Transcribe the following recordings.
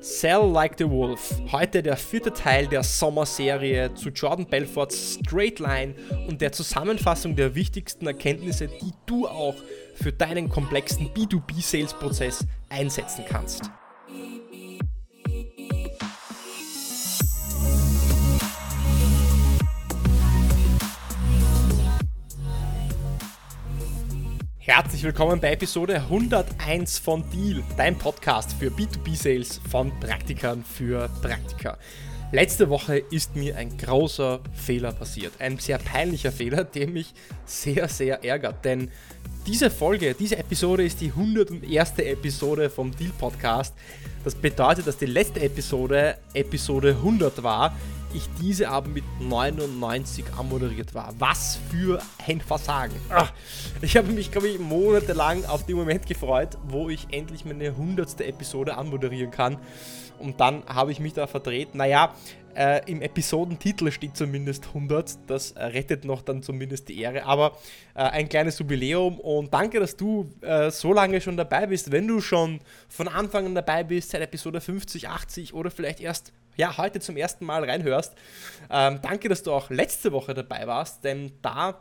Sell Like the Wolf. Heute der vierte Teil der Sommerserie zu Jordan Belforts Straight Line und der Zusammenfassung der wichtigsten Erkenntnisse, die du auch für deinen komplexen B2B-Sales-Prozess einsetzen kannst. Herzlich willkommen bei Episode 101 von Deal, dein Podcast für B2B-Sales von Praktikern für Praktiker. Letzte Woche ist mir ein großer Fehler passiert. Ein sehr peinlicher Fehler, der mich sehr, sehr ärgert. Denn diese Folge, diese Episode ist die 101. Episode vom Deal Podcast. Das bedeutet, dass die letzte Episode Episode 100 war ich diese aber mit 99 anmoderiert war. Was für ein Versagen. Ach, ich habe mich, glaube ich, monatelang auf den Moment gefreut, wo ich endlich meine 100. Episode anmoderieren kann. Und dann habe ich mich da verdreht. Naja, äh, im Episodentitel steht zumindest 100. Das äh, rettet noch dann zumindest die Ehre. Aber äh, ein kleines Jubiläum und danke, dass du äh, so lange schon dabei bist. Wenn du schon von Anfang an dabei bist, seit Episode 50, 80 oder vielleicht erst ja, heute zum ersten Mal reinhörst. Ähm, danke, dass du auch letzte Woche dabei warst, denn da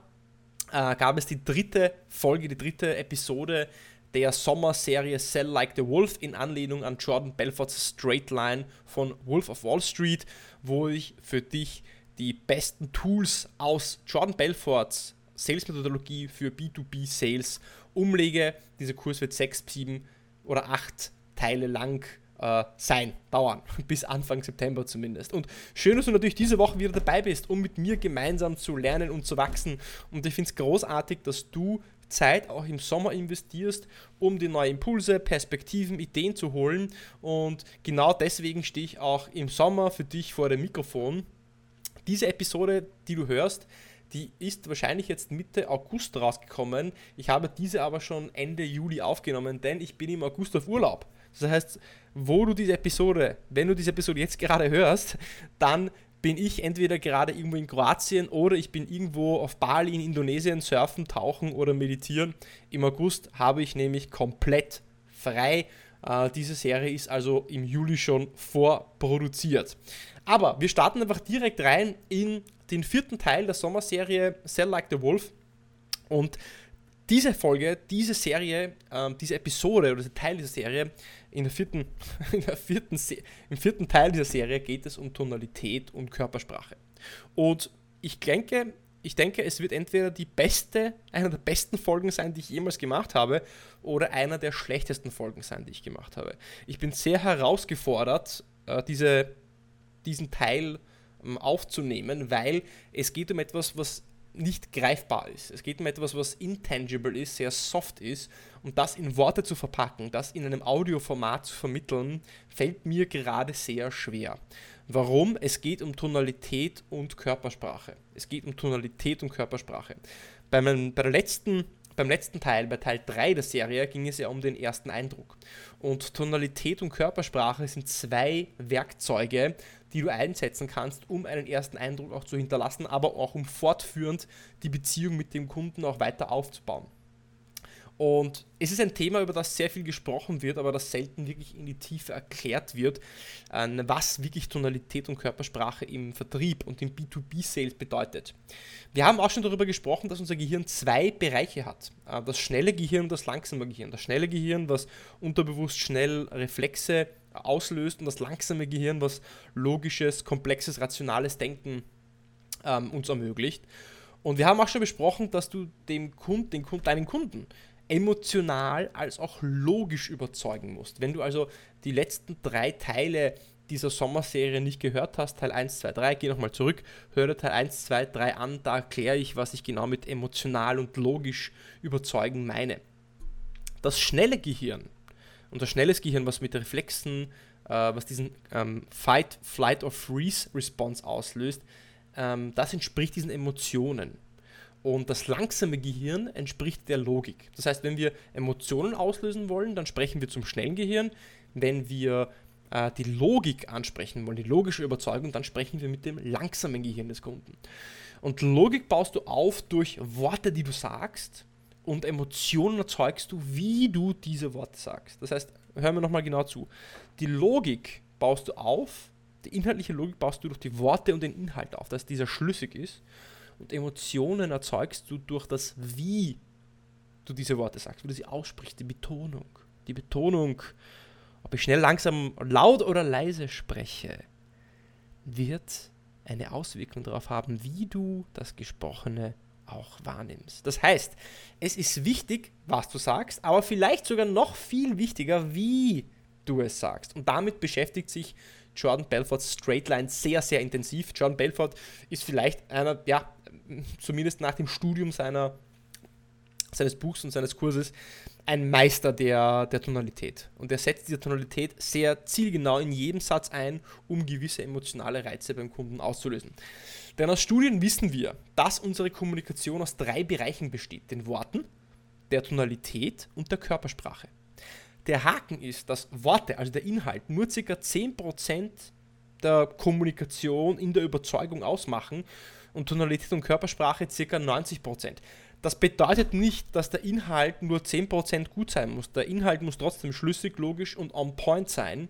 äh, gab es die dritte Folge, die dritte Episode der Sommerserie Sell Like the Wolf in Anlehnung an Jordan Belforts Straight Line von Wolf of Wall Street, wo ich für dich die besten Tools aus Jordan Belforts Sales-Methodologie für B2B-Sales umlege. Dieser Kurs wird sechs, sieben oder acht Teile lang äh, sein, dauern, bis Anfang September zumindest. Und schön, dass du natürlich diese Woche wieder dabei bist, um mit mir gemeinsam zu lernen und zu wachsen. Und ich finde es großartig, dass du Zeit auch im Sommer investierst, um die neue Impulse, Perspektiven, Ideen zu holen. Und genau deswegen stehe ich auch im Sommer für dich vor dem Mikrofon. Diese Episode, die du hörst, die ist wahrscheinlich jetzt Mitte August rausgekommen. Ich habe diese aber schon Ende Juli aufgenommen, denn ich bin im August auf Urlaub. Das heißt, wo du diese Episode, wenn du diese Episode jetzt gerade hörst, dann bin ich entweder gerade irgendwo in Kroatien oder ich bin irgendwo auf Bali in Indonesien surfen, tauchen oder meditieren. Im August habe ich nämlich komplett frei. Äh, diese Serie ist also im Juli schon vorproduziert. Aber wir starten einfach direkt rein in den vierten Teil der Sommerserie Sell Like the Wolf. Und diese Folge, diese Serie, äh, diese Episode oder dieser Teil dieser Serie in der vierten, in der vierten Im vierten Teil dieser Serie geht es um Tonalität und Körpersprache. Und ich denke, ich denke, es wird entweder die beste, einer der besten Folgen sein, die ich jemals gemacht habe, oder einer der schlechtesten Folgen sein, die ich gemacht habe. Ich bin sehr herausgefordert, äh, diese, diesen Teil ähm, aufzunehmen, weil es geht um etwas, was nicht greifbar ist. Es geht um etwas, was intangible ist, sehr soft ist und das in Worte zu verpacken, das in einem Audioformat zu vermitteln, fällt mir gerade sehr schwer. Warum? Es geht um Tonalität und Körpersprache. Es geht um Tonalität und Körpersprache. Bei, meinem, bei der letzten beim letzten Teil, bei Teil 3 der Serie, ging es ja um den ersten Eindruck. Und Tonalität und Körpersprache sind zwei Werkzeuge, die du einsetzen kannst, um einen ersten Eindruck auch zu hinterlassen, aber auch um fortführend die Beziehung mit dem Kunden auch weiter aufzubauen. Und es ist ein Thema, über das sehr viel gesprochen wird, aber das selten wirklich in die Tiefe erklärt wird, ähm, was wirklich Tonalität und Körpersprache im Vertrieb und im B2B-Sales bedeutet. Wir haben auch schon darüber gesprochen, dass unser Gehirn zwei Bereiche hat. Äh, das schnelle Gehirn und das langsame Gehirn. Das schnelle Gehirn, was unterbewusst schnell Reflexe auslöst und das langsame Gehirn, was logisches, komplexes, rationales Denken ähm, uns ermöglicht. Und wir haben auch schon besprochen, dass du dem Kunden, den Kunden, deinen Kunden emotional als auch logisch überzeugen musst. Wenn du also die letzten drei Teile dieser Sommerserie nicht gehört hast, Teil 1, 2, 3, geh nochmal zurück, hör dir Teil 1, 2, 3 an, da erkläre ich, was ich genau mit emotional und logisch überzeugen meine. Das schnelle Gehirn und das schnelles Gehirn, was mit Reflexen, äh, was diesen ähm, Fight, Flight or Freeze Response auslöst, ähm, das entspricht diesen Emotionen. Und das langsame Gehirn entspricht der Logik. Das heißt, wenn wir Emotionen auslösen wollen, dann sprechen wir zum schnellen Gehirn. Wenn wir äh, die Logik ansprechen wollen, die logische Überzeugung, dann sprechen wir mit dem langsamen Gehirn des Kunden. Und Logik baust du auf durch Worte, die du sagst und Emotionen erzeugst du, wie du diese Worte sagst. Das heißt, hören wir nochmal genau zu. Die Logik baust du auf, die inhaltliche Logik baust du durch die Worte und den Inhalt auf, dass dieser schlüssig ist. Und Emotionen erzeugst du durch das Wie du diese Worte sagst, wie du sie aussprichst, die Betonung. Die Betonung, ob ich schnell, langsam, laut oder leise spreche, wird eine Auswirkung darauf haben, wie du das Gesprochene auch wahrnimmst. Das heißt, es ist wichtig, was du sagst, aber vielleicht sogar noch viel wichtiger, wie du es sagst. Und damit beschäftigt sich Jordan Belforts Straightline sehr, sehr intensiv. Jordan Belfort ist vielleicht einer, ja, zumindest nach dem Studium seiner, seines Buchs und seines Kurses, ein Meister der, der Tonalität. Und er setzt diese Tonalität sehr zielgenau in jedem Satz ein, um gewisse emotionale Reize beim Kunden auszulösen. Denn aus Studien wissen wir, dass unsere Kommunikation aus drei Bereichen besteht: den Worten, der Tonalität und der Körpersprache. Der Haken ist, dass Worte, also der Inhalt, nur ca. 10% der Kommunikation in der Überzeugung ausmachen und Tonalität und Körpersprache ca. 90%. Das bedeutet nicht, dass der Inhalt nur 10% gut sein muss. Der Inhalt muss trotzdem schlüssig, logisch und on point sein,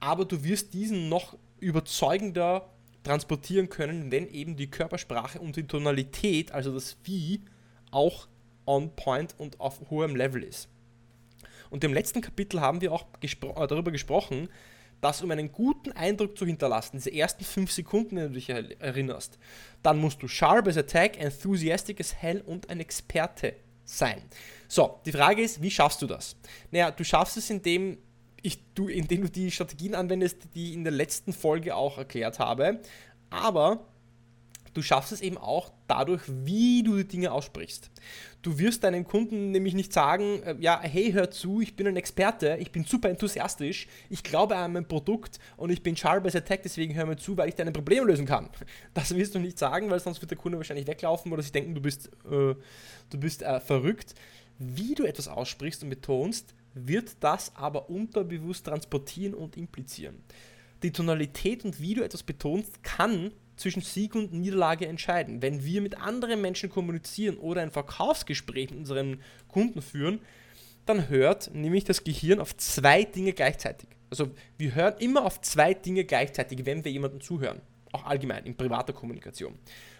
aber du wirst diesen noch überzeugender transportieren können, wenn eben die Körpersprache und die Tonalität, also das Wie, auch on point und auf hohem Level ist. Und im letzten Kapitel haben wir auch gespro äh, darüber gesprochen, dass um einen guten Eindruck zu hinterlassen, diese ersten fünf Sekunden, wenn du dich erinnerst, dann musst du sharp as attack, enthusiastic as hell und ein Experte sein. So, die Frage ist, wie schaffst du das? Naja, du schaffst es, indem ich, du, indem du die Strategien anwendest, die ich in der letzten Folge auch erklärt habe. Aber du schaffst es eben auch dadurch, wie du die Dinge aussprichst. Du wirst deinen Kunden nämlich nicht sagen, äh, ja, hey, hör zu, ich bin ein Experte, ich bin super enthusiastisch, ich glaube an mein Produkt und ich bin sharp as attack, deswegen hör mir zu, weil ich deine Probleme lösen kann. Das wirst du nicht sagen, weil sonst wird der Kunde wahrscheinlich weglaufen oder sich denken, du bist, äh, du bist äh, verrückt. Wie du etwas aussprichst und betonst, wird das aber unterbewusst transportieren und implizieren. Die Tonalität und wie du etwas betonst, kann zwischen Sieg und Niederlage entscheiden. Wenn wir mit anderen Menschen kommunizieren oder ein Verkaufsgespräch mit unseren Kunden führen, dann hört nämlich das Gehirn auf zwei Dinge gleichzeitig. Also wir hören immer auf zwei Dinge gleichzeitig, wenn wir jemandem zuhören. Auch allgemein in privater Kommunikation.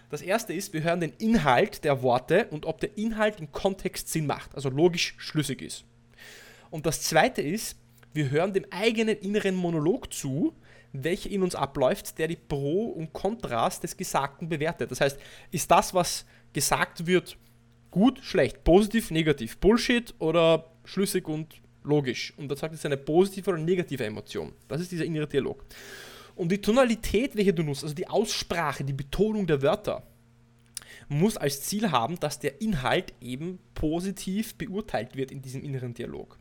Das erste ist, wir hören den Inhalt der Worte und ob der Inhalt im Kontext Sinn macht, also logisch schlüssig ist. Und das zweite ist, wir hören dem eigenen inneren Monolog zu, welcher in uns abläuft, der die Pro und Kontras des Gesagten bewertet. Das heißt, ist das, was gesagt wird, gut, schlecht, positiv, negativ, Bullshit oder schlüssig und logisch? Und das sagt es eine positive oder negative Emotion. Das ist dieser innere Dialog. Und die Tonalität, welche du nutzt, also die Aussprache, die Betonung der Wörter, muss als Ziel haben, dass der Inhalt eben positiv beurteilt wird in diesem inneren Dialog.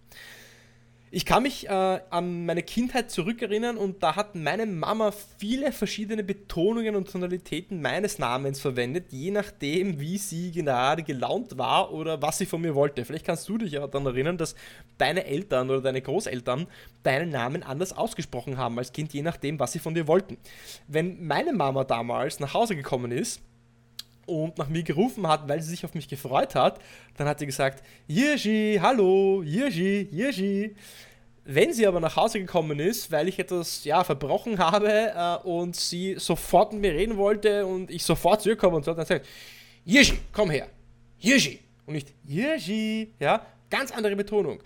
Ich kann mich äh, an meine Kindheit zurückerinnern und da hat meine Mama viele verschiedene Betonungen und Tonalitäten meines Namens verwendet, je nachdem, wie sie gerade gelaunt war oder was sie von mir wollte. Vielleicht kannst du dich ja daran erinnern, dass deine Eltern oder deine Großeltern deinen Namen anders ausgesprochen haben als Kind, je nachdem, was sie von dir wollten. Wenn meine Mama damals nach Hause gekommen ist, und nach mir gerufen hat, weil sie sich auf mich gefreut hat, dann hat sie gesagt, Yirschi, hallo, Yirschi, Yirschi. Wenn sie aber nach Hause gekommen ist, weil ich etwas ja, verbrochen habe äh, und sie sofort mit mir reden wollte und ich sofort zurückkomme und so, dann sagt Yirschi, komm her, Yirschi. Und nicht Yirschi, ja, ganz andere Betonung.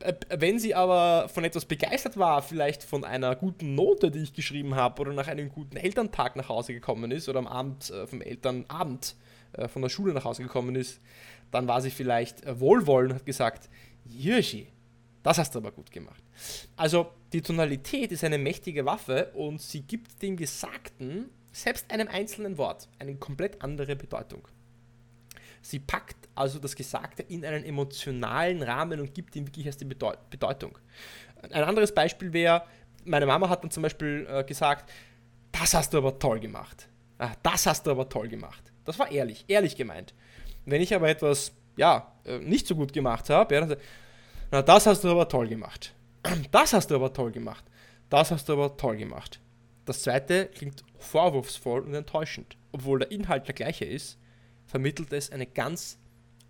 Äh, wenn sie aber von etwas begeistert war, vielleicht von einer guten Note, die ich geschrieben habe, oder nach einem guten Elterntag nach Hause gekommen ist, oder am Abend äh, vom Elternabend äh, von der Schule nach Hause gekommen ist, dann war sie vielleicht äh, wohlwollend und hat gesagt, Hirschi, das hast du aber gut gemacht. Also die Tonalität ist eine mächtige Waffe und sie gibt dem Gesagten, selbst einem einzelnen Wort, eine komplett andere Bedeutung. Sie packt also das Gesagte in einen emotionalen Rahmen und gibt ihm wirklich erst die Bedeutung. Ein anderes Beispiel wäre, meine Mama hat dann zum Beispiel äh, gesagt, das hast du aber toll gemacht. Ah, das hast du aber toll gemacht. Das war ehrlich, ehrlich gemeint. Wenn ich aber etwas, ja, äh, nicht so gut gemacht habe, ja, dann na, das hast du aber toll gemacht. Das hast du aber toll gemacht. Das hast du aber toll gemacht. Das zweite klingt vorwurfsvoll und enttäuschend. Obwohl der Inhalt der gleiche ist, vermittelt es eine ganz,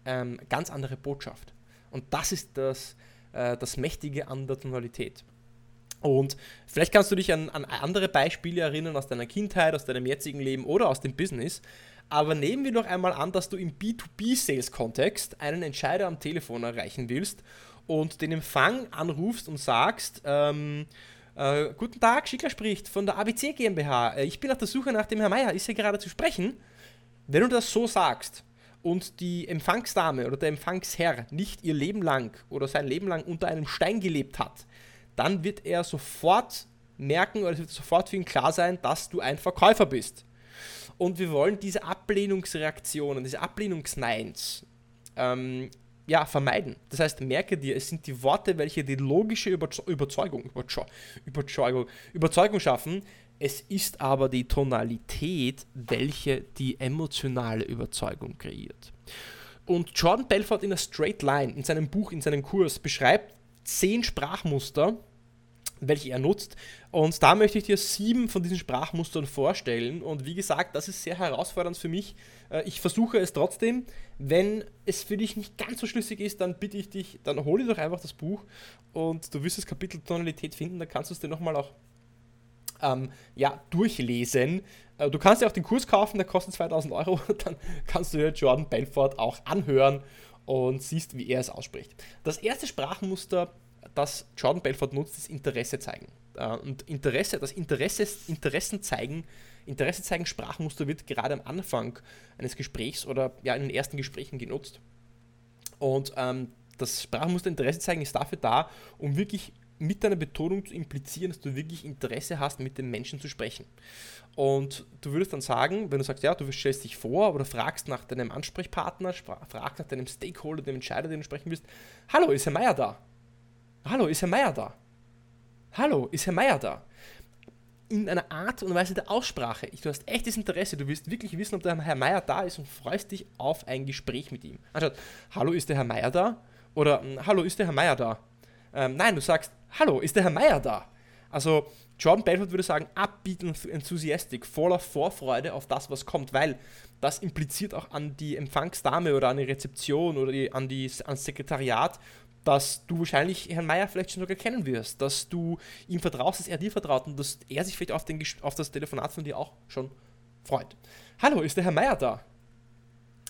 ähm, ganz andere Botschaft. Und das ist das, äh, das Mächtige an der Tonalität. Und vielleicht kannst du dich an, an andere Beispiele erinnern aus deiner Kindheit, aus deinem jetzigen Leben oder aus dem Business. Aber nehmen wir doch einmal an, dass du im B2B-Sales-Kontext einen Entscheider am Telefon erreichen willst und den Empfang anrufst und sagst, ähm, äh, guten Tag, Schickler spricht von der ABC GmbH. Äh, ich bin auf der Suche nach dem Herrn Meier. Ist hier gerade zu sprechen? Wenn du das so sagst und die Empfangsdame oder der Empfangsherr nicht ihr Leben lang oder sein Leben lang unter einem Stein gelebt hat, dann wird er sofort merken oder es wird sofort für ihn klar sein, dass du ein Verkäufer bist. Und wir wollen diese Ablehnungsreaktionen, diese Ablehnungsneins ähm, ja, vermeiden. Das heißt, merke dir, es sind die Worte, welche die logische Überzeugung, Überzeugung, Überzeugung schaffen. Es ist aber die Tonalität, welche die emotionale Überzeugung kreiert. Und Jordan Belfort in der Straight Line, in seinem Buch, in seinem Kurs, beschreibt zehn Sprachmuster, welche er nutzt. Und da möchte ich dir sieben von diesen Sprachmustern vorstellen. Und wie gesagt, das ist sehr herausfordernd für mich. Äh, ich versuche es trotzdem. Wenn es für dich nicht ganz so schlüssig ist, dann bitte ich dich, dann hol dir doch einfach das Buch und du wirst das Kapitel Tonalität finden. Da kannst du es dir nochmal auch ähm, ja, durchlesen. Äh, du kannst ja auch den Kurs kaufen, der kostet 2000 Euro. Dann kannst du dir Jordan Belfort auch anhören und siehst, wie er es ausspricht. Das erste Sprachmuster das Jordan Belfort nutzt, ist Interesse zeigen. Äh, und Interesse, das Interesse, Interessen zeigen, Interesse zeigen Sprachmuster wird gerade am Anfang eines Gesprächs oder ja in den ersten Gesprächen genutzt. Und ähm, das Sprachmuster Interesse zeigen ist dafür da, um wirklich mit deiner Betonung zu implizieren, dass du wirklich Interesse hast, mit dem Menschen zu sprechen. Und du würdest dann sagen, wenn du sagst, ja, du stellst dich vor oder fragst nach deinem Ansprechpartner, fragst nach deinem Stakeholder, dem Entscheider, den du sprechen willst, hallo, ist Herr Meier da? Hallo, ist Herr Meier da? Hallo, ist Herr Meier da? In einer Art und Weise der Aussprache. Du hast echtes Interesse, du willst wirklich wissen, ob der Herr Meier da ist und freust dich auf ein Gespräch mit ihm. Anstatt, hallo, ist der Herr Meier da? Oder, hallo, ist der Herr Meier da? Ähm, nein, du sagst, hallo, ist der Herr Meier da? Also, Jordan Belfort würde sagen, und enthusiastic, voller Vorfreude auf das, was kommt, weil das impliziert auch an die Empfangsdame oder an die Rezeption oder die, an die, ans Sekretariat, dass du wahrscheinlich Herrn Meier vielleicht schon sogar kennen wirst, dass du ihm vertraust, dass er dir vertraut und dass er sich vielleicht auf, den, auf das Telefonat von dir auch schon freut. Hallo, ist der Herr Meier da?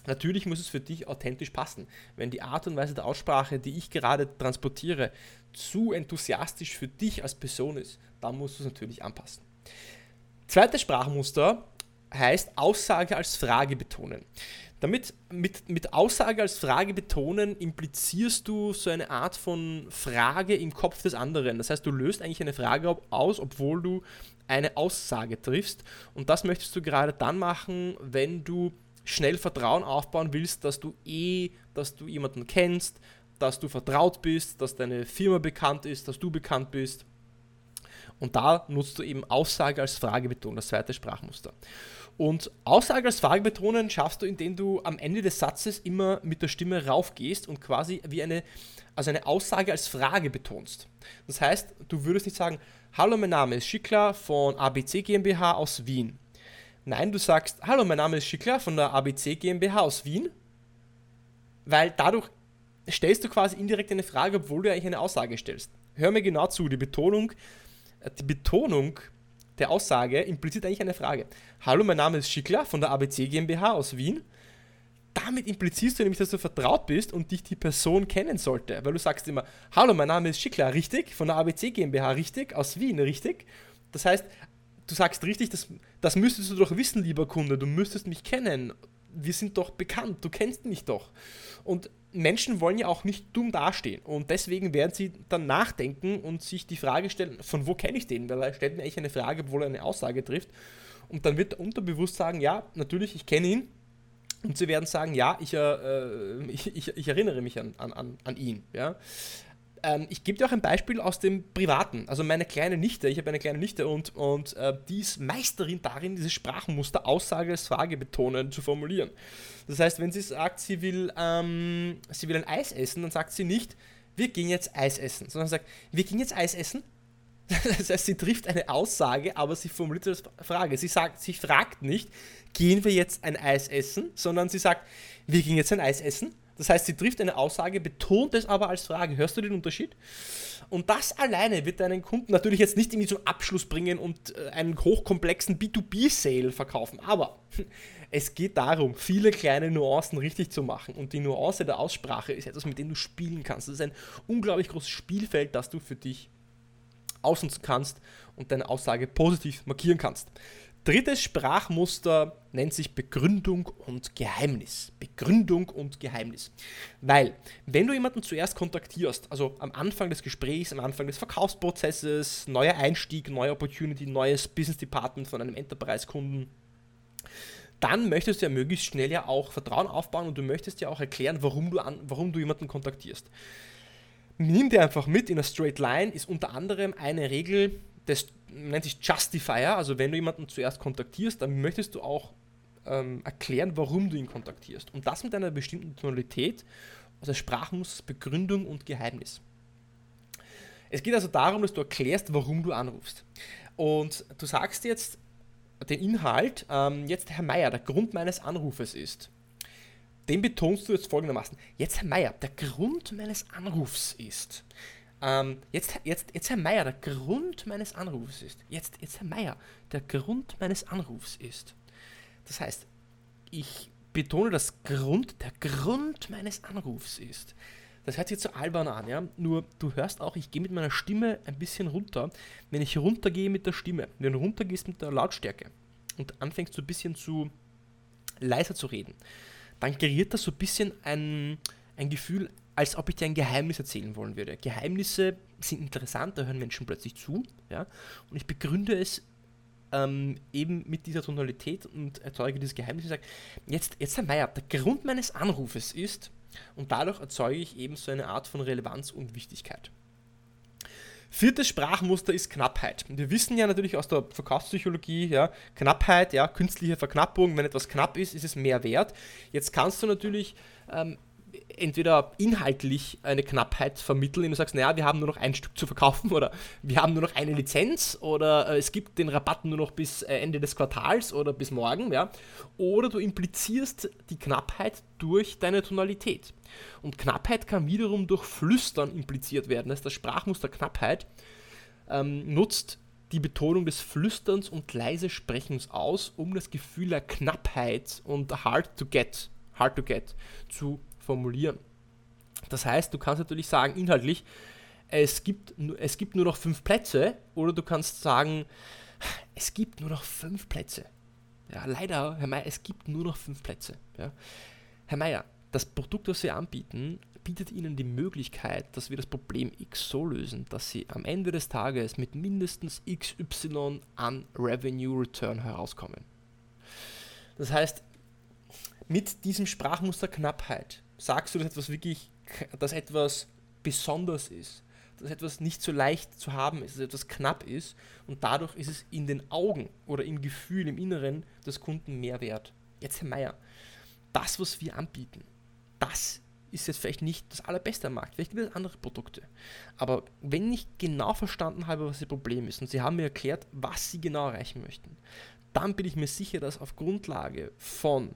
Natürlich muss es für dich authentisch passen. Wenn die Art und Weise der Aussprache, die ich gerade transportiere, zu enthusiastisch für dich als Person ist, dann musst du es natürlich anpassen. Zweites Sprachmuster heißt Aussage als Frage betonen. Damit mit, mit Aussage als Frage betonen, implizierst du so eine Art von Frage im Kopf des anderen. Das heißt, du löst eigentlich eine Frage aus, obwohl du eine Aussage triffst. Und das möchtest du gerade dann machen, wenn du schnell Vertrauen aufbauen willst, dass du eh, dass du jemanden kennst, dass du vertraut bist, dass deine Firma bekannt ist, dass du bekannt bist. Und da nutzt du eben Aussage als Frage betonen, das zweite Sprachmuster. Und Aussage als Frage betonen schaffst du, indem du am Ende des Satzes immer mit der Stimme raufgehst und quasi wie eine, also eine Aussage als Frage betonst. Das heißt, du würdest nicht sagen, hallo, mein Name ist Schickler von ABC GmbH aus Wien. Nein, du sagst, hallo, mein Name ist Schickler von der ABC GmbH aus Wien, weil dadurch stellst du quasi indirekt eine Frage, obwohl du eigentlich eine Aussage stellst. Hör mir genau zu, die Betonung, äh, die Betonung der Aussage impliziert eigentlich eine Frage. Hallo, mein Name ist Schickler von der ABC GmbH aus Wien. Damit implizierst du nämlich, dass du vertraut bist und dich die Person kennen sollte. Weil du sagst immer, hallo, mein Name ist Schickler, richtig? Von der ABC GmbH, richtig? Aus Wien, richtig? Das heißt, du sagst richtig, das, das müsstest du doch wissen, lieber Kunde, du müsstest mich kennen. Wir sind doch bekannt, du kennst mich doch. Und Menschen wollen ja auch nicht dumm dastehen und deswegen werden sie dann nachdenken und sich die Frage stellen, von wo kenne ich den? Weil er stellt mir eigentlich eine Frage, obwohl er eine Aussage trifft. Und dann wird er unterbewusst sagen, ja, natürlich, ich kenne ihn. Und sie werden sagen, ja, ich, äh, ich, ich, ich, erinnere mich an, an, an ihn. Ja? Ähm, ich gebe dir auch ein Beispiel aus dem Privaten. Also meine kleine Nichte, ich habe eine kleine Nichte und, und äh, die ist Meisterin darin, dieses Sprachmuster Aussage als Frage betonen zu formulieren. Das heißt, wenn sie sagt, sie will, ähm, sie will ein Eis essen, dann sagt sie nicht, wir gehen jetzt Eis essen, sondern sagt, wir gehen jetzt Eis essen. Das heißt, sie trifft eine Aussage, aber sie formuliert als Frage. Sie sagt, sie fragt nicht, gehen wir jetzt ein Eis essen, sondern sie sagt, wir gehen jetzt ein Eis essen Das heißt, sie trifft eine Aussage, betont es aber als Frage. Hörst du den Unterschied? Und das alleine wird deinen Kunden natürlich jetzt nicht irgendwie zum Abschluss bringen und äh, einen hochkomplexen B2B-Sale verkaufen. Aber es geht darum, viele kleine Nuancen richtig zu machen. Und die Nuance der Aussprache ist etwas, mit dem du spielen kannst. Das ist ein unglaublich großes Spielfeld, das du für dich ausnutzen kannst und deine Aussage positiv markieren kannst. Drittes Sprachmuster nennt sich Begründung und Geheimnis. Begründung und Geheimnis. Weil, wenn du jemanden zuerst kontaktierst, also am Anfang des Gesprächs, am Anfang des Verkaufsprozesses, neuer Einstieg, neue Opportunity, neues Business Department von einem Enterprise-Kunden, dann möchtest du ja möglichst schnell ja auch Vertrauen aufbauen und du möchtest ja auch erklären, warum du, an, warum du jemanden kontaktierst. Nimm dir einfach mit in a straight line ist unter anderem eine Regel, das nennt sich Justifier, also wenn du jemanden zuerst kontaktierst, dann möchtest du auch ähm, erklären, warum du ihn kontaktierst. Und das mit einer bestimmten Tonalität, also Sprachmuster, Begründung und Geheimnis. Es geht also darum, dass du erklärst, warum du anrufst. Und du sagst jetzt den Inhalt, ähm, jetzt Herr Meier, der Grund meines Anrufes ist. Den betonst du jetzt folgendermaßen. Jetzt Herr Meier, der Grund meines Anrufs ist. Ähm, jetzt, jetzt, jetzt, Herr Meier, der Grund meines Anrufs ist. Jetzt, jetzt, Herr Meier, der Grund meines Anrufs ist. Das heißt, ich betone das Grund, der Grund meines Anrufs ist. Das hört sich jetzt so albern an, ja. Nur du hörst auch, ich gehe mit meiner Stimme ein bisschen runter. Wenn ich runtergehe mit der Stimme, wenn du runtergehst mit der Lautstärke und anfängst so ein bisschen zu leiser zu reden, dann kreiert das so ein bisschen ein, ein Gefühl, als ob ich dir ein Geheimnis erzählen wollen würde. Geheimnisse sind interessant, da hören Menschen plötzlich zu. Ja? Und ich begründe es ähm, eben mit dieser Tonalität und erzeuge dieses Geheimnis und sage, jetzt, jetzt Herr Meier, der Grund meines Anrufes ist, und dadurch erzeuge ich eben so eine Art von Relevanz und Wichtigkeit. Viertes Sprachmuster ist Knappheit. Wir wissen ja natürlich aus der Verkaufspsychologie, ja, Knappheit, ja, künstliche Verknappung, wenn etwas knapp ist, ist es mehr wert. Jetzt kannst du natürlich ähm, entweder inhaltlich eine Knappheit vermitteln, indem du sagst, naja, wir haben nur noch ein Stück zu verkaufen oder wir haben nur noch eine Lizenz oder äh, es gibt den Rabatt nur noch bis äh, Ende des Quartals oder bis morgen, ja. Oder du implizierst die Knappheit durch deine Tonalität. Und Knappheit kann wiederum durch Flüstern impliziert werden. Das heißt, das Sprachmuster Knappheit ähm, nutzt die Betonung des Flüsterns und leise Sprechens aus, um das Gefühl der Knappheit und hard to get, hard to get zu formulieren. Das heißt, du kannst natürlich sagen, inhaltlich, es gibt, es gibt nur noch fünf Plätze, oder du kannst sagen, es gibt nur noch fünf Plätze. Ja, leider, Herr Mayer, es gibt nur noch fünf Plätze. Ja. Herr Mayer, das Produkt, das Sie anbieten, bietet Ihnen die Möglichkeit, dass wir das Problem X so lösen, dass Sie am Ende des Tages mit mindestens XY an Revenue Return herauskommen. Das heißt, mit diesem Sprachmuster Knappheit sagst du, dass etwas wirklich, dass etwas besonders ist, dass etwas nicht so leicht zu haben ist, dass etwas knapp ist und dadurch ist es in den Augen oder im Gefühl, im Inneren des Kunden mehr wert. Jetzt, Herr Meier, das, was wir anbieten, das ist jetzt vielleicht nicht das allerbeste am Markt, vielleicht gibt es andere Produkte. Aber wenn ich genau verstanden habe, was Ihr Problem ist und Sie haben mir erklärt, was Sie genau erreichen möchten, dann bin ich mir sicher, dass auf Grundlage von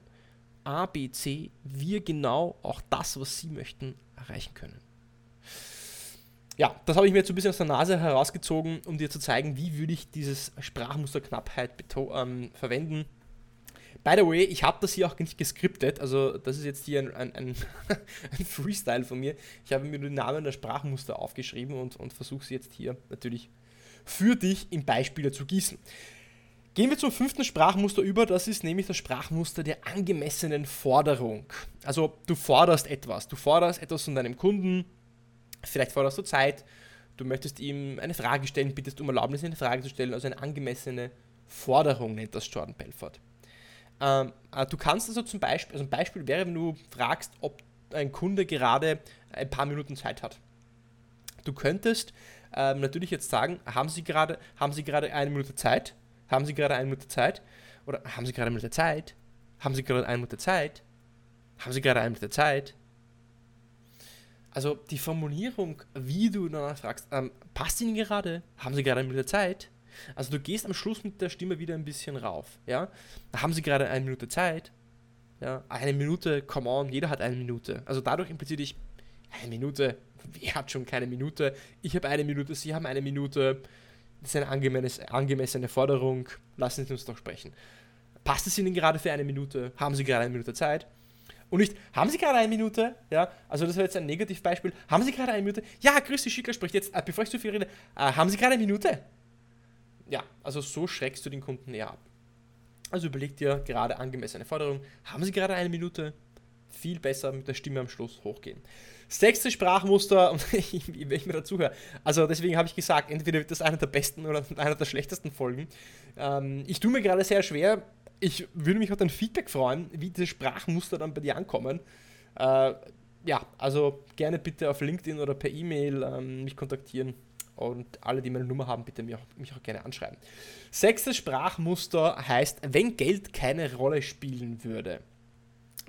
A, B, C wir genau auch das, was Sie möchten, erreichen können. Ja, das habe ich mir jetzt ein bisschen aus der Nase herausgezogen, um dir zu zeigen, wie würde ich dieses Sprachmuster Knappheit ähm, verwenden. By the way, ich habe das hier auch nicht geskriptet, also das ist jetzt hier ein, ein, ein, ein Freestyle von mir. Ich habe mir nur den Namen der Sprachmuster aufgeschrieben und, und versuche sie jetzt hier natürlich für dich in Beispiele zu gießen. Gehen wir zum fünften Sprachmuster über, das ist nämlich das Sprachmuster der angemessenen Forderung. Also du forderst etwas, du forderst etwas von deinem Kunden, vielleicht forderst du Zeit, du möchtest ihm eine Frage stellen, bittest um Erlaubnis, eine Frage zu stellen, also eine angemessene Forderung nennt das Jordan Belfort. Ähm, äh, du kannst also zum Beispiel, also ein Beispiel wäre, wenn du fragst, ob ein Kunde gerade ein paar Minuten Zeit hat. Du könntest ähm, natürlich jetzt sagen, haben Sie gerade, haben Sie gerade eine Minute Zeit? Haben Sie gerade eine Minute Zeit? Oder haben Sie gerade eine Minute Zeit? Haben Sie gerade eine Minute Zeit? Haben Sie gerade eine Minute Zeit? Also die Formulierung, wie du danach fragst, ähm, passt Ihnen gerade? Haben Sie gerade eine Minute Zeit? Also du gehst am Schluss mit der Stimme wieder ein bisschen rauf. Ja? Haben Sie gerade eine Minute Zeit? Ja, eine Minute, come on, jeder hat eine Minute. Also dadurch impliziert ich, eine Minute, wer hat schon keine Minute? Ich habe eine Minute, Sie haben eine Minute. Das ist eine angemessene Forderung. Lassen Sie uns doch sprechen. Passt es Ihnen gerade für eine Minute? Haben Sie gerade eine Minute Zeit? Und nicht, haben Sie gerade eine Minute? Ja, also das wäre jetzt ein Negativbeispiel. Haben Sie gerade eine Minute? Ja, grüß dich, Schicker spricht jetzt, äh, bevor ich zu viel rede, äh, haben Sie gerade eine Minute? Ja, also so schreckst du den Kunden eher ab. Also überleg dir gerade angemessene Forderung. Haben Sie gerade eine Minute? Viel besser mit der Stimme am Schluss hochgehen. Sechste Sprachmuster, wenn ich mir dazu höre, also deswegen habe ich gesagt, entweder wird das einer der besten oder einer der schlechtesten Folgen. Ähm, ich tue mir gerade sehr schwer, ich würde mich auf dein Feedback freuen, wie diese Sprachmuster dann bei dir ankommen. Äh, ja, also gerne bitte auf LinkedIn oder per E-Mail ähm, mich kontaktieren und alle, die meine Nummer haben, bitte mich auch, mich auch gerne anschreiben. Sechstes Sprachmuster heißt, wenn Geld keine Rolle spielen würde.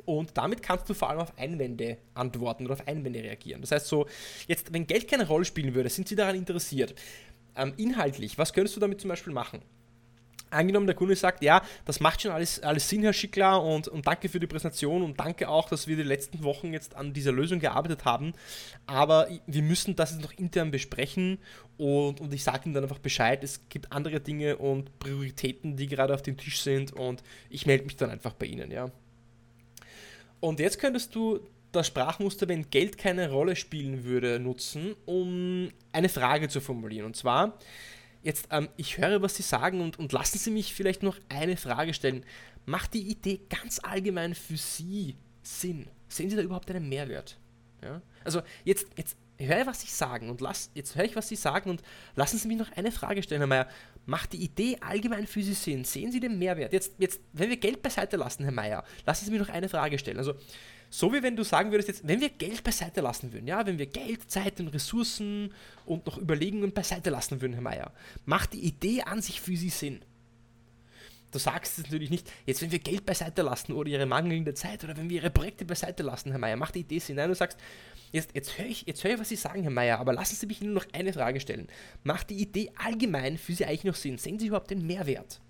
Und damit kannst du vor allem auf Einwände antworten oder auf Einwände reagieren. Das heißt so, jetzt, wenn Geld keine Rolle spielen würde, sind sie daran interessiert. Ähm, inhaltlich, was könntest du damit zum Beispiel machen? angenommen, der Kunde sagt, ja, das macht schon alles, alles Sinn, Herr Schickler, und, und danke für die Präsentation und danke auch, dass wir die letzten Wochen jetzt an dieser Lösung gearbeitet haben. Aber wir müssen das jetzt noch intern besprechen und, und ich sage Ihnen dann einfach Bescheid. Es gibt andere Dinge und Prioritäten, die gerade auf dem Tisch sind und ich melde mich dann einfach bei Ihnen, ja. Und jetzt könntest du das Sprachmuster, wenn Geld keine Rolle spielen würde, nutzen, um eine Frage zu formulieren. Und zwar, Jetzt, ähm, ich höre, was Sie sagen und, und lassen Sie mich vielleicht noch eine Frage stellen. Macht die Idee ganz allgemein für Sie Sinn? Sehen Sie da überhaupt einen Mehrwert? Ja? Also jetzt, jetzt höre ich, was Sie sagen und lass, jetzt höre ich, was Sie sagen und lassen Sie mich noch eine Frage stellen, Herr Mayer. Macht die Idee allgemein für Sie Sinn? Sehen Sie den Mehrwert? Jetzt, jetzt, wenn wir Geld beiseite lassen, Herr Mayer, lassen Sie mich noch eine Frage stellen. Also so wie wenn du sagen würdest, jetzt, wenn wir Geld beiseite lassen würden, ja, wenn wir Geld, Zeit und Ressourcen und noch Überlegungen beiseite lassen würden, Herr Mayer, macht die Idee an sich für Sie Sinn? Du sagst es natürlich nicht, jetzt wenn wir Geld beiseite lassen oder Ihre mangelnde Zeit oder wenn wir Ihre Projekte beiseite lassen, Herr Mayer, macht die Idee Sinn? Nein, du sagst, jetzt, jetzt höre ich, hör ich, was Sie sagen, Herr Mayer, aber lassen Sie mich nur noch eine Frage stellen. Macht die Idee allgemein für Sie eigentlich noch Sinn? Sehen Sie überhaupt den Mehrwert?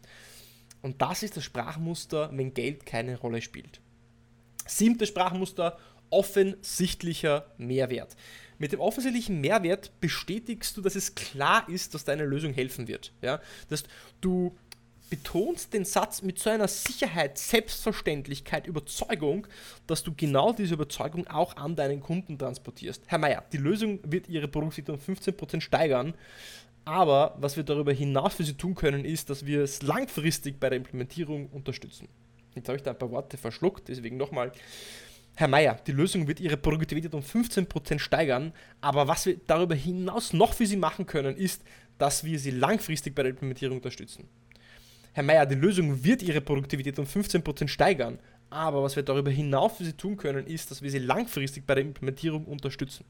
Und das ist das Sprachmuster, wenn Geld keine Rolle spielt. Siebtes Sprachmuster, offensichtlicher Mehrwert. Mit dem offensichtlichen Mehrwert bestätigst du, dass es klar ist, dass deine Lösung helfen wird. Ja? Dass du betonst den Satz mit so einer Sicherheit, Selbstverständlichkeit, Überzeugung, dass du genau diese Überzeugung auch an deinen Kunden transportierst. Herr Mayer, die Lösung wird Ihre Produktivität um 15% steigern, aber was wir darüber hinaus für Sie tun können, ist, dass wir es langfristig bei der Implementierung unterstützen. Jetzt habe ich da ein paar Worte verschluckt, deswegen nochmal. Herr Mayer, die Lösung wird Ihre Produktivität um 15% steigern, aber was wir darüber hinaus noch für Sie machen können, ist, dass wir Sie langfristig bei der Implementierung unterstützen. Herr Mayer, die Lösung wird Ihre Produktivität um 15% steigern, aber was wir darüber hinaus für Sie tun können, ist, dass wir Sie langfristig bei der Implementierung unterstützen.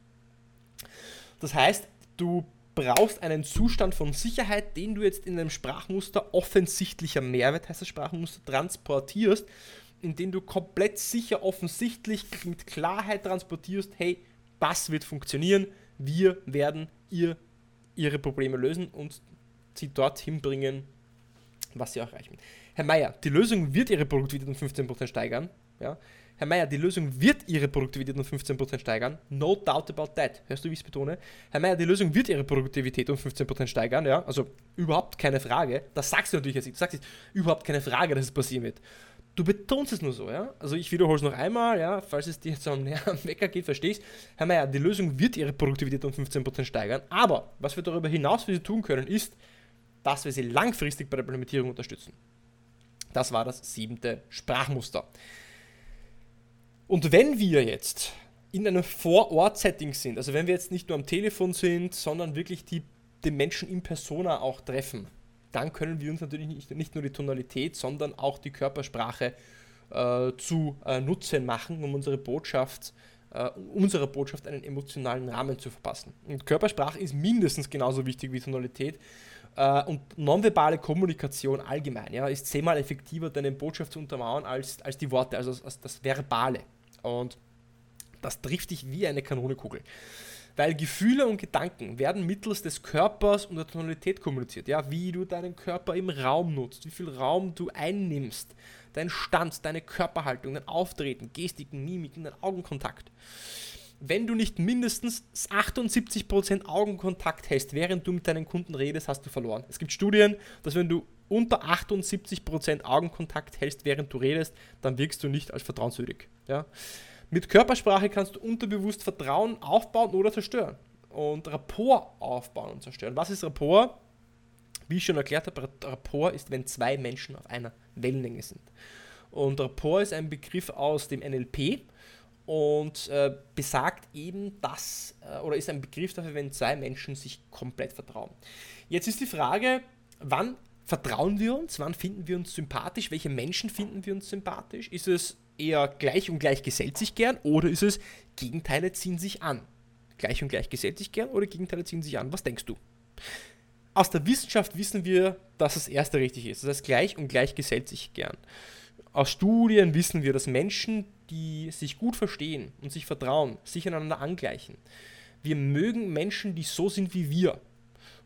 Das heißt, du brauchst einen Zustand von Sicherheit, den du jetzt in einem Sprachmuster offensichtlicher Mehrwert, heißt das Sprachmuster, transportierst, indem du komplett sicher, offensichtlich, mit Klarheit transportierst, hey, das wird funktionieren, wir werden ihr, ihre Probleme lösen und sie dorthin bringen, was sie erreichen. Herr Mayer, die Lösung wird ihre Produktivität um 15% steigern. Ja? Herr Mayer, die Lösung wird Ihre Produktivität um 15% steigern. No doubt about that. Hörst du, wie ich es betone? Herr Mayer, die Lösung wird Ihre Produktivität um 15% steigern. Ja? Also überhaupt keine Frage. Das sagst du natürlich jetzt. Du sagst jetzt überhaupt keine Frage, dass es passieren wird. Du betonst es nur so, ja. Also ich wiederhole es noch einmal, ja, falls es dir jetzt am, am Wecker geht, verstehst. Herr Mayer, die Lösung wird Ihre Produktivität um 15% steigern. Aber was wir darüber hinaus für Sie tun können, ist, dass wir Sie langfristig bei der Implementierung unterstützen. Das war das siebte Sprachmuster. Und wenn wir jetzt in einem Vor-Ort-Setting sind, also wenn wir jetzt nicht nur am Telefon sind, sondern wirklich die, den Menschen in Persona auch treffen, dann können wir uns natürlich nicht, nicht nur die Tonalität, sondern auch die Körpersprache äh, zu äh, Nutzen machen, um unsere Botschaft, äh, unserer Botschaft einen emotionalen Rahmen zu verpassen. Und Körpersprache ist mindestens genauso wichtig wie Tonalität. Uh, und nonverbale Kommunikation allgemein ja, ist zehnmal effektiver, deine Botschaft zu untermauern, als, als die Worte, also als das Verbale. Und das trifft dich wie eine Kanonekugel. Weil Gefühle und Gedanken werden mittels des Körpers und der Tonalität kommuniziert. Ja, wie du deinen Körper im Raum nutzt, wie viel Raum du einnimmst, dein Stand, deine Körperhaltung, dein Auftreten, Gestiken, Mimiken, dein Augenkontakt. Wenn du nicht mindestens 78% Augenkontakt hast, während du mit deinen Kunden redest, hast du verloren. Es gibt Studien, dass wenn du unter 78% Augenkontakt hältst, während du redest, dann wirkst du nicht als vertrauenswürdig. Ja? Mit Körpersprache kannst du unterbewusst Vertrauen aufbauen oder zerstören. Und Rapport aufbauen und zerstören. Was ist Rapport? Wie ich schon erklärt habe, Rapport ist, wenn zwei Menschen auf einer Wellenlänge sind. Und Rapport ist ein Begriff aus dem NLP und äh, besagt eben das, äh, oder ist ein Begriff dafür, wenn zwei Menschen sich komplett vertrauen. Jetzt ist die Frage, wann vertrauen wir uns, wann finden wir uns sympathisch, welche Menschen finden wir uns sympathisch? Ist es eher gleich und gleich gesellt sich gern oder ist es Gegenteile ziehen sich an? Gleich und gleich gesellt sich gern oder Gegenteile ziehen sich an? Was denkst du? Aus der Wissenschaft wissen wir, dass das erste richtig ist. Das heißt, gleich und gleich gesellt sich gern. Aus Studien wissen wir, dass Menschen, die sich gut verstehen und sich vertrauen, sich einander angleichen. Wir mögen Menschen, die so sind wie wir.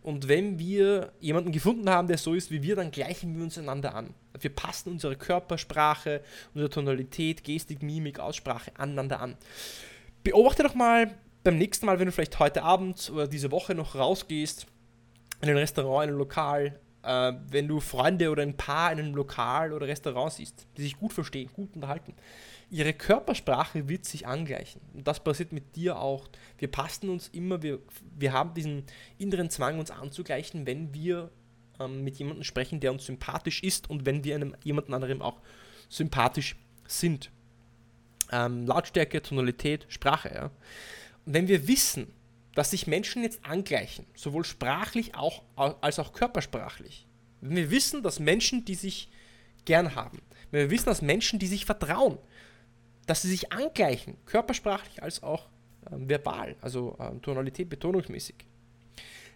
Und wenn wir jemanden gefunden haben, der so ist wie wir, dann gleichen wir uns einander an. Wir passen unsere Körpersprache, unsere Tonalität, Gestik, Mimik, Aussprache aneinander an. Beobachte doch mal beim nächsten Mal, wenn du vielleicht heute Abend oder diese Woche noch rausgehst, in ein Restaurant, in ein Lokal, äh, wenn du Freunde oder ein Paar in einem Lokal oder Restaurant siehst, die sich gut verstehen, gut unterhalten ihre Körpersprache wird sich angleichen. Und das passiert mit dir auch. Wir passen uns immer, wir, wir haben diesen inneren Zwang, uns anzugleichen, wenn wir ähm, mit jemandem sprechen, der uns sympathisch ist und wenn wir einem jemand anderem auch sympathisch sind. Ähm, Lautstärke, Tonalität, Sprache. Ja. Und wenn wir wissen, dass sich Menschen jetzt angleichen, sowohl sprachlich auch, als auch körpersprachlich, wenn wir wissen, dass Menschen, die sich gern haben, wenn wir wissen, dass Menschen, die sich vertrauen, dass sie sich angleichen, körpersprachlich als auch ähm, verbal, also ähm, Tonalität, betonungsmäßig,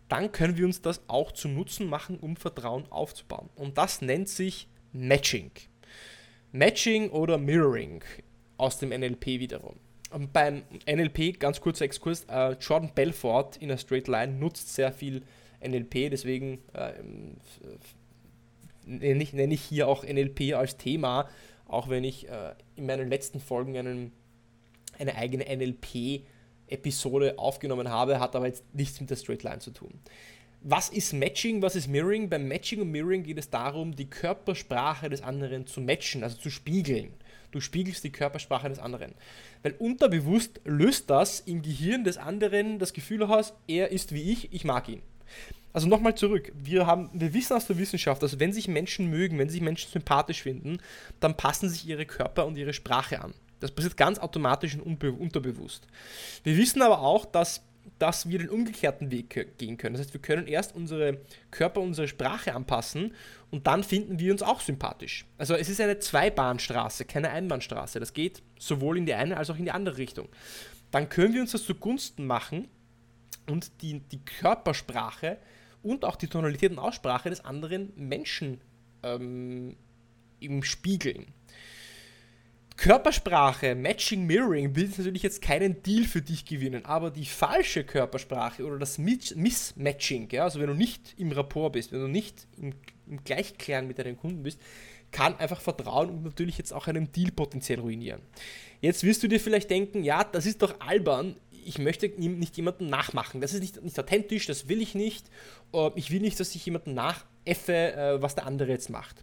dann können wir uns das auch zu Nutzen machen, um Vertrauen aufzubauen. Und das nennt sich Matching. Matching oder Mirroring aus dem NLP wiederum. Und beim NLP, ganz kurzer Exkurs, äh, Jordan Belfort in a Straight Line nutzt sehr viel NLP, deswegen äh, nenne ich, nenn ich hier auch NLP als Thema, auch wenn ich äh, in meinen letzten Folgen einen, eine eigene NLP-Episode aufgenommen habe, hat aber jetzt nichts mit der Straight Line zu tun. Was ist Matching, was ist Mirroring? Beim Matching und Mirroring geht es darum, die Körpersprache des anderen zu matchen, also zu spiegeln. Du spiegelst die Körpersprache des anderen. Weil unterbewusst löst das im Gehirn des anderen das Gefühl aus, er ist wie ich, ich mag ihn. Also nochmal zurück. Wir, haben, wir wissen aus der Wissenschaft, dass wenn sich Menschen mögen, wenn sich Menschen sympathisch finden, dann passen sich ihre Körper und ihre Sprache an. Das passiert ganz automatisch und unterbewusst. Wir wissen aber auch, dass, dass wir den umgekehrten Weg gehen können. Das heißt, wir können erst unsere Körper, unsere Sprache anpassen und dann finden wir uns auch sympathisch. Also es ist eine Zweibahnstraße, keine Einbahnstraße. Das geht sowohl in die eine als auch in die andere Richtung. Dann können wir uns das zugunsten machen und die, die Körpersprache und auch die Tonalität und Aussprache des anderen Menschen ähm, im Spiegeln. Körpersprache, Matching, Mirroring will natürlich jetzt keinen Deal für dich gewinnen, aber die falsche Körpersprache oder das Mismatching, ja, also wenn du nicht im Rapport bist, wenn du nicht im, im Gleichklang mit deinen Kunden bist, kann einfach Vertrauen und natürlich jetzt auch einen Deal potenziell ruinieren. Jetzt wirst du dir vielleicht denken, ja, das ist doch albern, ich möchte nicht jemanden nachmachen. Das ist nicht, nicht authentisch, das will ich nicht. Äh, ich will nicht, dass ich jemanden nachäffe, äh, was der andere jetzt macht.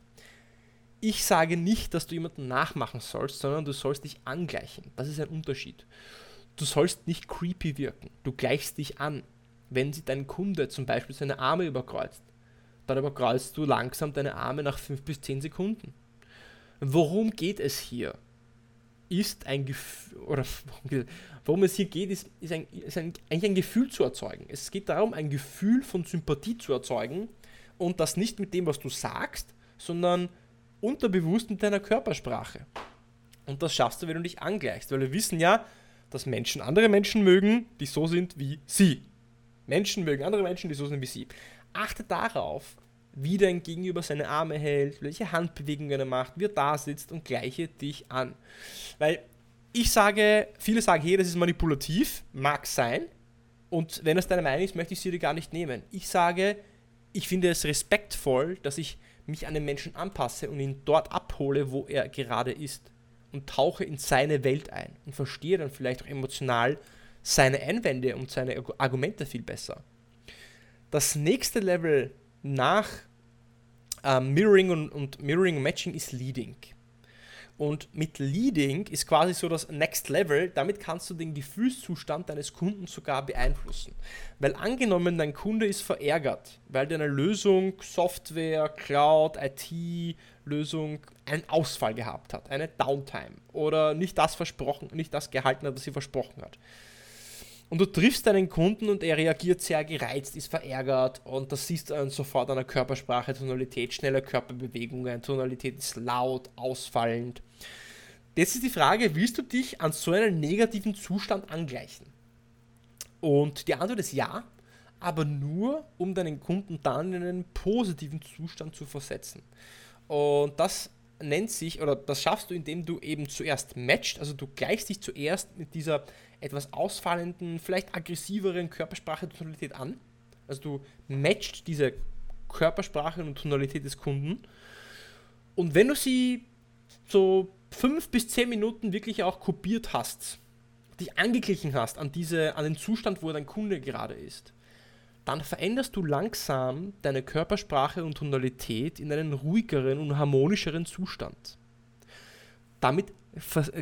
Ich sage nicht, dass du jemanden nachmachen sollst, sondern du sollst dich angleichen. Das ist ein Unterschied. Du sollst nicht creepy wirken. Du gleichst dich an. Wenn sie dein Kunde zum Beispiel seine Arme überkreuzt, dann überkreuzt du langsam deine Arme nach 5 bis 10 Sekunden. Worum geht es hier? ist ein Gefühl, oder worum es hier geht, ist, ist, ein, ist ein, eigentlich ein Gefühl zu erzeugen. Es geht darum, ein Gefühl von Sympathie zu erzeugen und das nicht mit dem, was du sagst, sondern unterbewusst mit deiner Körpersprache. Und das schaffst du, wenn du dich angleichst, weil wir wissen ja, dass Menschen andere Menschen mögen, die so sind wie sie. Menschen mögen andere Menschen, die so sind wie sie. Achte darauf, wie dein Gegenüber seine Arme hält, welche Handbewegungen er macht, wie er da sitzt und gleiche dich an. Weil ich sage, viele sagen, hey, das ist manipulativ, mag sein, Und wenn das deine Meinung ist, möchte ich sie dir gar nicht nehmen. Ich sage, ich finde es respektvoll, dass ich mich an den Menschen anpasse und ihn dort abhole, wo er gerade ist. Und tauche in seine Welt ein und verstehe dann vielleicht auch emotional seine Einwände und seine Argumente viel besser. Das nächste Level nach ähm, Mirroring und, und Mirroring Matching ist Leading. Und mit Leading ist quasi so das Next Level. Damit kannst du den Gefühlszustand deines Kunden sogar beeinflussen. Weil angenommen, dein Kunde ist verärgert, weil deine Lösung, Software, Cloud, IT-Lösung einen Ausfall gehabt hat, eine Downtime oder nicht das versprochen, nicht das gehalten hat, was sie versprochen hat und du triffst deinen Kunden und er reagiert sehr gereizt, ist verärgert und das siehst du dann sofort an der Körpersprache, Tonalität, schnelle Körperbewegungen, Tonalität ist laut, ausfallend. Jetzt ist die Frage, willst du dich an so einen negativen Zustand angleichen? Und die Antwort ist ja, aber nur, um deinen Kunden dann in einen positiven Zustand zu versetzen. Und das nennt sich, oder das schaffst du, indem du eben zuerst matcht, also du gleichst dich zuerst mit dieser etwas ausfallenden, vielleicht aggressiveren Körpersprache und Tonalität an. Also du matcht diese Körpersprache und Tonalität des Kunden. Und wenn du sie so fünf bis zehn Minuten wirklich auch kopiert hast, dich angeglichen hast an, diese, an den Zustand, wo dein Kunde gerade ist, dann veränderst du langsam deine Körpersprache und Tonalität in einen ruhigeren und harmonischeren Zustand. Damit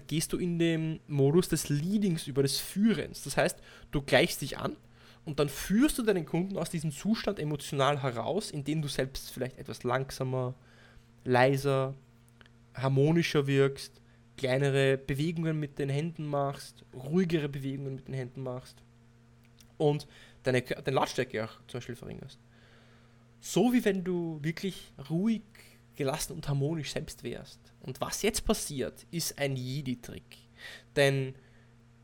gehst du in den Modus des Leadings über des Führens. Das heißt, du gleichst dich an und dann führst du deinen Kunden aus diesem Zustand emotional heraus, indem du selbst vielleicht etwas langsamer, leiser, harmonischer wirkst, kleinere Bewegungen mit den Händen machst, ruhigere Bewegungen mit den Händen machst und deine, deine Lautstärke auch zum Beispiel verringerst. So wie wenn du wirklich ruhig, gelassen und harmonisch selbst wärst. Und was jetzt passiert, ist ein Jedi-Trick. Denn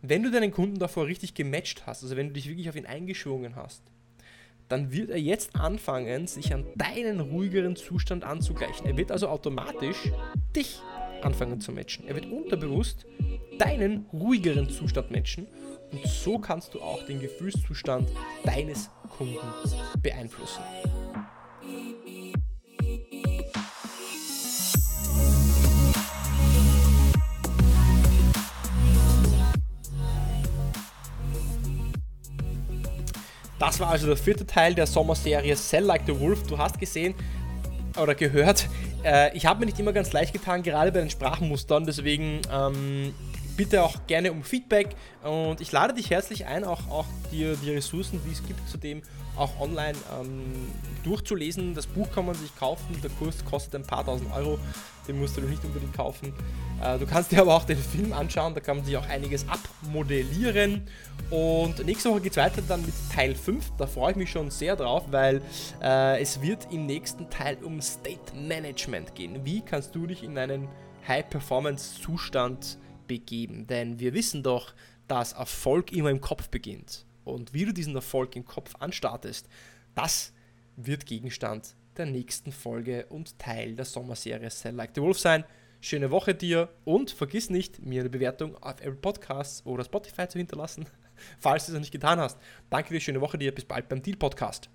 wenn du deinen Kunden davor richtig gematcht hast, also wenn du dich wirklich auf ihn eingeschwungen hast, dann wird er jetzt anfangen, sich an deinen ruhigeren Zustand anzugleichen. Er wird also automatisch dich anfangen zu matchen. Er wird unterbewusst deinen ruhigeren Zustand matchen und so kannst du auch den Gefühlszustand deines Kunden beeinflussen. Das war also der vierte Teil der Sommerserie Sell Like the Wolf. Du hast gesehen oder gehört, äh, ich habe mir nicht immer ganz leicht getan, gerade bei den Sprachmustern. Deswegen ähm, bitte auch gerne um Feedback und ich lade dich herzlich ein, auch, auch dir die Ressourcen, die es gibt, zudem auch online ähm, durchzulesen. Das Buch kann man sich kaufen, der Kurs kostet ein paar tausend Euro, den musst du nicht unbedingt kaufen. Äh, du kannst dir aber auch den Film anschauen, da kann man sich auch einiges abmodellieren. Und nächste Woche geht es weiter dann mit Teil 5, da freue ich mich schon sehr drauf, weil äh, es wird im nächsten Teil um State Management gehen. Wie kannst du dich in einen High-Performance-Zustand begeben. Denn wir wissen doch, dass Erfolg immer im Kopf beginnt. Und wie du diesen Erfolg im Kopf anstartest, das wird Gegenstand der nächsten Folge und Teil der Sommerserie Sell Like the Wolf sein. Schöne Woche dir und vergiss nicht, mir eine Bewertung auf Apple Podcasts oder Spotify zu hinterlassen, falls du es noch nicht getan hast. Danke dir, schöne Woche dir, bis bald beim Deal Podcast.